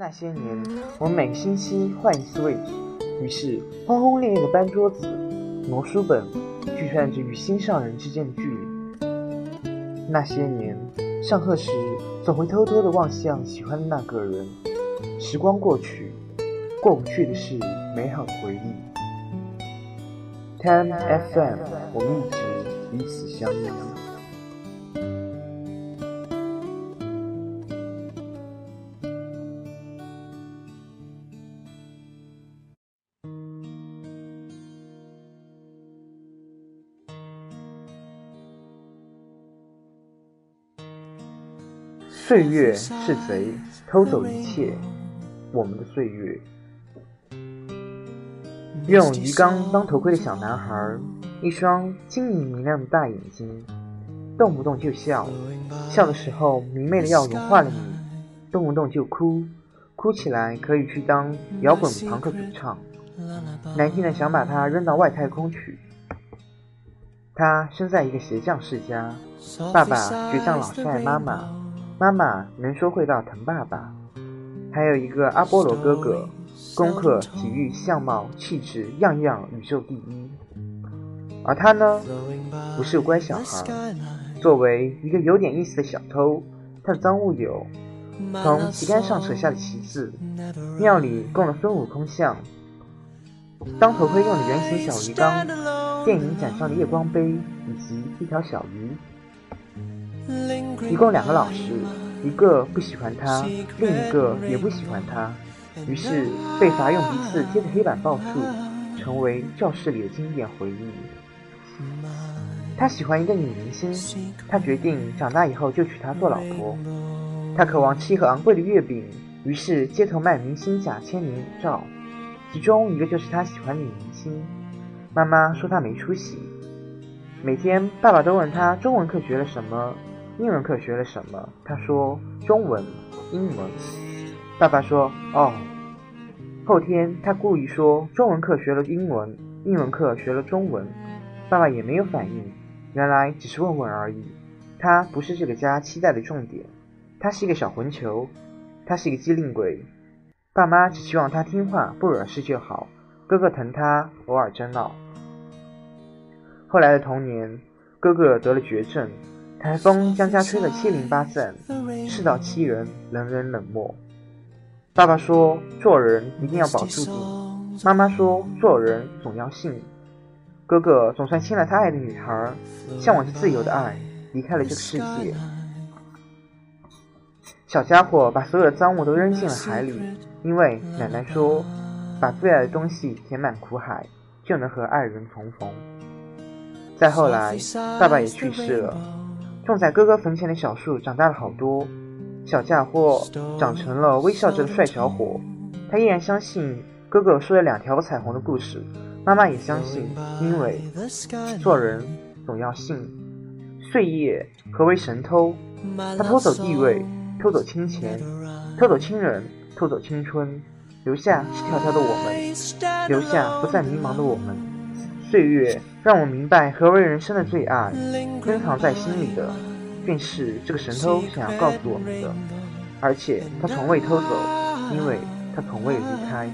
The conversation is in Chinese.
那些年，我们每个星期换一次位置，于是轰轰烈烈的搬桌子、挪书本，计算着与心上人之间的距离。那些年，上课时总会偷偷的望向喜欢的那个人。时光过去，过不去的是美好的回忆。Time FM，我们一直彼此相依。岁月是贼，偷走一切，我们的岁月。用鱼缸当头盔的小男孩，一双晶莹明亮的大眼睛，动不动就笑，笑的时候明媚的要融化了你；动不动就哭，哭起来可以去当摇滚朋克主唱，难听的想把他扔到外太空去。他生在一个鞋匠世家，爸爸倔强老是爱妈妈。妈妈能说会道疼爸爸，还有一个阿波罗哥哥，功课、体育、相貌、气质，样样宇宙第一。而他呢，不是乖小孩。作为一个有点意思的小偷，他的赃物有：从旗杆上扯下的旗子，庙里供了孙悟空像，当头盔用的圆形小鱼缸，电影展上的夜光杯，以及一条小鱼。一共两个老师，一个不喜欢他，另一个也不喜欢他，于是被罚用鼻子贴着黑板报数，成为教室里的经典回忆。他喜欢一个女明星，他决定长大以后就娶她做老婆。他渴望吃一盒昂贵的月饼，于是街头卖明星假签名照，其中一个就是他喜欢女明星。妈妈说他没出息。每天爸爸都问他中文课学了什么。英文课学了什么？他说中文、英文。爸爸说哦。后天他故意说中文课学了英文，英文课学了中文。爸爸也没有反应，原来只是问问而已。他不是这个家期待的重点，他是一个小混球，他是一个机灵鬼。爸妈只希望他听话不惹事就好。哥哥疼他，偶尔争闹。后来的童年，哥哥得了绝症。台风将家吹得七零八散，世道欺人，人人冷漠。爸爸说：“做人一定要保住底。”妈妈说：“做人总要信。”哥哥总算亲了他爱的女孩，向往着自由的爱，离开了这个世界。小家伙把所有的赃物都扔进了海里，因为奶奶说：“把最爱的东西填满苦海，就能和爱人重逢。”再后来，爸爸也去世了。种在哥哥坟前的小树长大了好多，小家伙长成了微笑着的帅小伙。他依然相信哥哥说的两条彩虹的故事，妈妈也相信，因为做人总要信。岁月何为神偷？他偷走地位，偷走金钱，偷走亲人，偷走青春，留下赤条条的我们，留下不再迷茫的我们。岁月让我明白何为人生的最爱珍藏在心里的便是这个神偷想要告诉我们的。而且他从未偷走因为他从未离开。